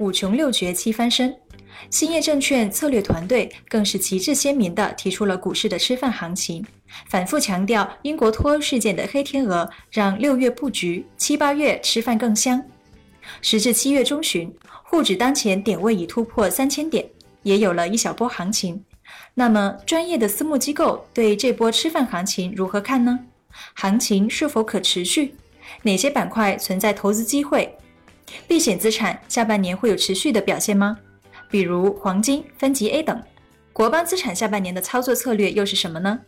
五穷六绝七翻身。”兴业证券策略团队更是旗帜鲜明地提出了股市的吃饭行情，反复强调英国脱欧事件的黑天鹅让六月布局，七八月吃饭更香。时至七月中旬，沪指当前点位已突破三千点，也有了一小波行情。那么，专业的私募机构对这波吃饭行情如何看呢？行情是否可持续？哪些板块存在投资机会？避险资产下半年会有持续的表现吗？比如黄金、分级 A 等。国邦资产下半年的操作策略又是什么呢？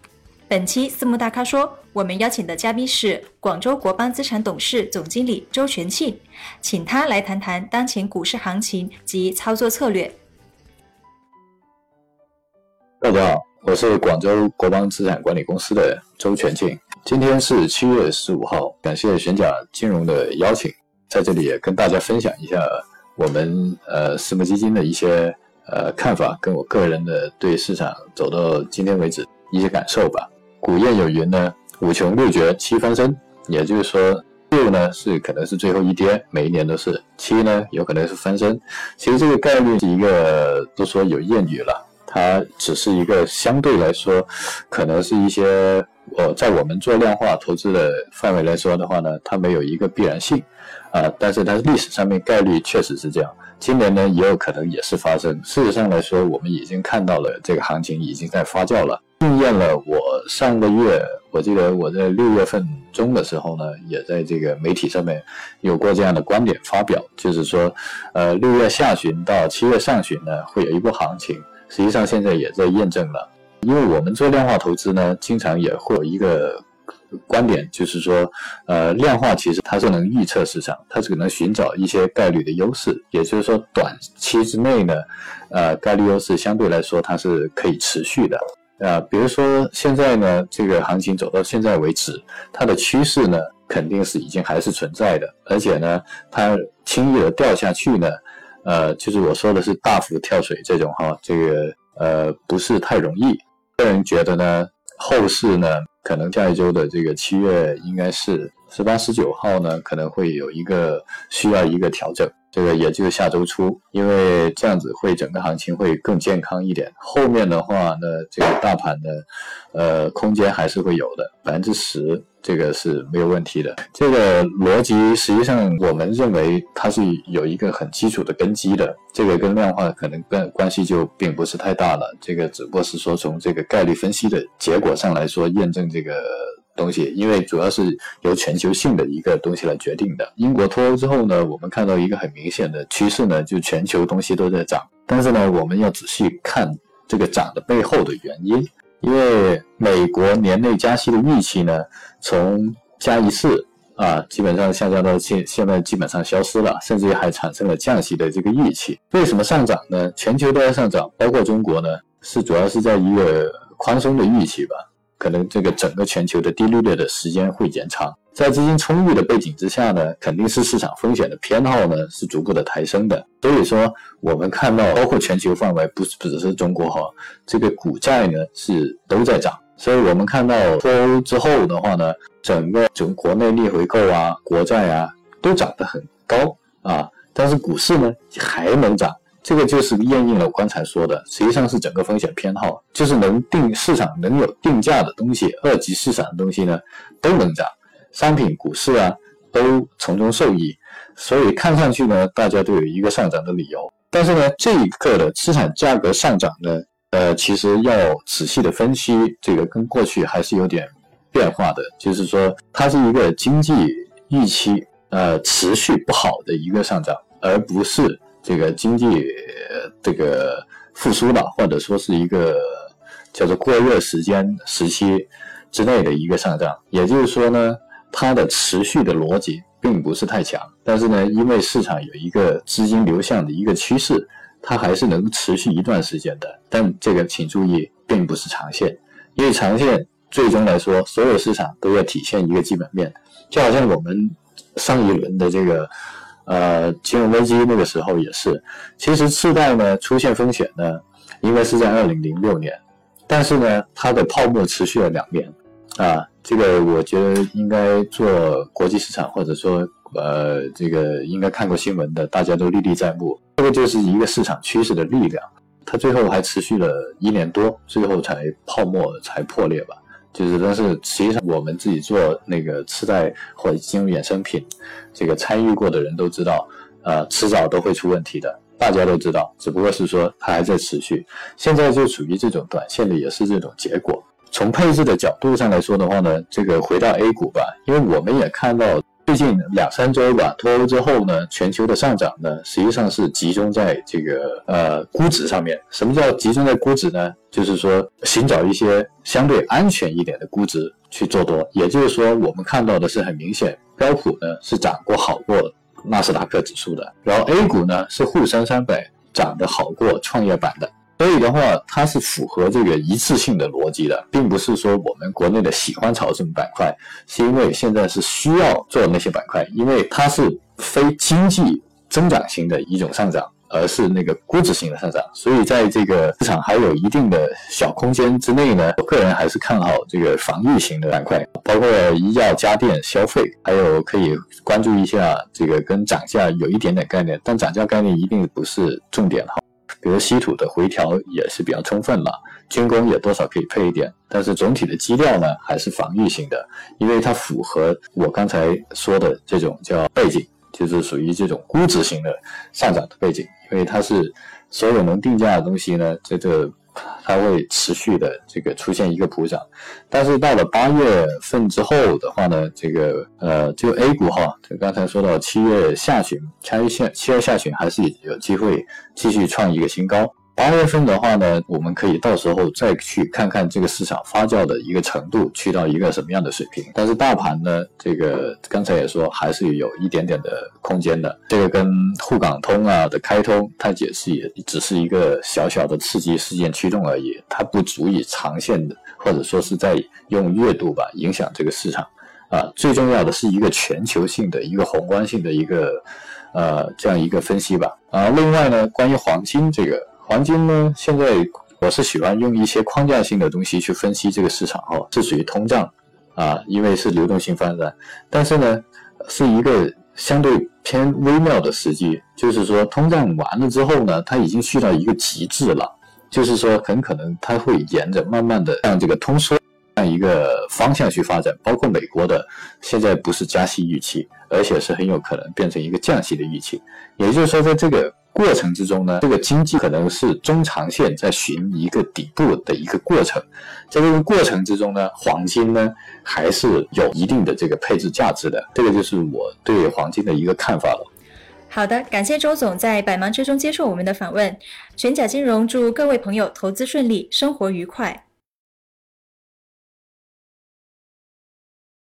本期私募大咖说，我们邀请的嘉宾是广州国邦资产董事总经理周全庆，请他来谈谈当前股市行情及操作策略。大家好，我是广州国邦资产管理公司的周全庆。今天是七月十五号，感谢玄甲金融的邀请。在这里也跟大家分享一下我们呃私募基金的一些呃看法，跟我个人的对市场走到今天为止一些感受吧。古谚有云呢，五穷六绝七翻身，也就是说六呢是可能是最后一跌，每一年都是；七呢有可能是翻身。其实这个概率是一个都说有谚语了，它只是一个相对来说，可能是一些我在我们做量化投资的范围来说的话呢，它没有一个必然性。啊，但是它历史上面概率确实是这样，今年呢也有可能也是发生。事实上来说，我们已经看到了这个行情已经在发酵了，应验了我上个月，我记得我在六月份中的时候呢，也在这个媒体上面有过这样的观点发表，就是说，呃，六月下旬到七月上旬呢会有一波行情，实际上现在也在验证了，因为我们做量化投资呢，经常也会有一个。观点就是说，呃，量化其实它是能预测市场，它只能寻找一些概率的优势。也就是说，短期之内呢，呃，概率优势相对来说它是可以持续的。啊，比如说现在呢，这个行情走到现在为止，它的趋势呢肯定是已经还是存在的，而且呢，它轻易的掉下去呢，呃，就是我说的是大幅跳水这种哈，这个呃不是太容易。个人觉得呢，后市呢。可能下一周的这个七月应该是十八、十九号呢，可能会有一个需要一个调整。这个也就是下周初，因为这样子会整个行情会更健康一点。后面的话呢，这个大盘的呃空间还是会有的，百分之十这个是没有问题的。这个逻辑实际上我们认为它是有一个很基础的根基的，这个跟量化可能跟关系就并不是太大了。这个只不过是说从这个概率分析的结果上来说验证这个。东西，因为主要是由全球性的一个东西来决定的。英国脱欧之后呢，我们看到一个很明显的趋势呢，就全球东西都在涨。但是呢，我们要仔细看这个涨的背后的原因，因为美国年内加息的预期呢，从加一次啊，基本上下降到现现在基本上消失了，甚至还产生了降息的这个预期。为什么上涨呢？全球都在上涨，包括中国呢，是主要是在一个宽松的预期吧。可能这个整个全球的低利率的时间会延长，在资金充裕的背景之下呢，肯定是市场风险的偏好呢是逐步的抬升的。所以说，我们看到包括全球范围，不是不只是中国哈，这个股债呢是都在涨。所以我们看到脱欧之后的话呢，整个从国内逆回购啊、国债啊都涨得很高啊，但是股市呢还能涨。这个就是验证了我刚才说的，实际上是整个风险偏好，就是能定市场能有定价的东西，二级市场的东西呢都能涨，商品、股市啊都从中受益，所以看上去呢大家都有一个上涨的理由。但是呢这一刻的资产价格上涨呢，呃其实要仔细的分析，这个跟过去还是有点变化的，就是说它是一个经济预期呃持续不好的一个上涨，而不是。这个经济这个复苏了，或者说是一个叫做过热时间时期之内的一个上涨，也就是说呢，它的持续的逻辑并不是太强。但是呢，因为市场有一个资金流向的一个趋势，它还是能持续一段时间的。但这个请注意，并不是长线，因为长线最终来说，所有市场都要体现一个基本面，就好像我们上一轮的这个呃金融危机那个时候也是，其实次贷呢出现风险呢，应该是在二零零六年，但是呢它的泡沫持续了两年啊，这个我觉得应该做国际市场或者说。呃，这个应该看过新闻的，大家都历历在目。这个就是一个市场趋势的力量，它最后还持续了一年多，最后才泡沫才破裂吧。就是，但是实际上我们自己做那个次贷或者金融衍生品，这个参与过的人都知道，呃，迟早都会出问题的，大家都知道。只不过是说它还在持续，现在就属于这种短线的，也是这种结果。从配置的角度上来说的话呢，这个回到 A 股吧，因为我们也看到。最近两三周吧，脱欧之后呢，全球的上涨呢，实际上是集中在这个呃估值上面。什么叫集中在估值呢？就是说寻找一些相对安全一点的估值去做多。也就是说，我们看到的是很明显，标普呢是涨过好过纳斯达克指数的，然后 A 股呢是沪深三百涨得好过创业板的。所以的话，它是符合这个一次性的逻辑的，并不是说我们国内的喜欢炒这种板块，是因为现在是需要做那些板块，因为它是非经济增长型的一种上涨，而是那个估值型的上涨。所以在这个市场还有一定的小空间之内呢，我个人还是看好这个防御型的板块，包括医药、家电、消费，还有可以关注一下这个跟涨价有一点点概念，但涨价概念一定不是重点哈。比如稀土的回调也是比较充分了，军工也多少可以配一点，但是总体的基调呢还是防御性的，因为它符合我刚才说的这种叫背景，就是属于这种估值型的上涨的背景，因为它是所有能定价的东西呢，在这。它会持续的这个出现一个普涨，但是到了八月份之后的话呢，这个呃，就 A 股哈，就刚才说到七月下旬，七月下七月下旬还是有机会继续创一个新高。八月份的话呢，我们可以到时候再去看看这个市场发酵的一个程度，去到一个什么样的水平。但是大盘呢，这个刚才也说还是有一点点的空间的。这个跟沪港通啊的开通，它也是也只是一个小小的刺激事件驱动而已，它不足以长线的或者说是在用月度吧影响这个市场。啊，最重要的是一个全球性的一个宏观性的一个呃这样一个分析吧。啊，另外呢，关于黄金这个。黄金呢？现在我是喜欢用一些框架性的东西去分析这个市场，哈，是属于通胀啊，因为是流动性发展，但是呢，是一个相对偏微妙的时机，就是说通胀完了之后呢，它已经去到一个极致了，就是说很可能它会沿着慢慢的向这个通缩这样一个方向去发展，包括美国的现在不是加息预期，而且是很有可能变成一个降息的预期，也就是说在这个。过程之中呢，这个经济可能是中长线在寻一个底部的一个过程，在这个过程之中呢，黄金呢还是有一定的这个配置价值的，这个就是我对黄金的一个看法了。好的，感谢周总在百忙之中接受我们的访问。全甲金融祝各位朋友投资顺利，生活愉快。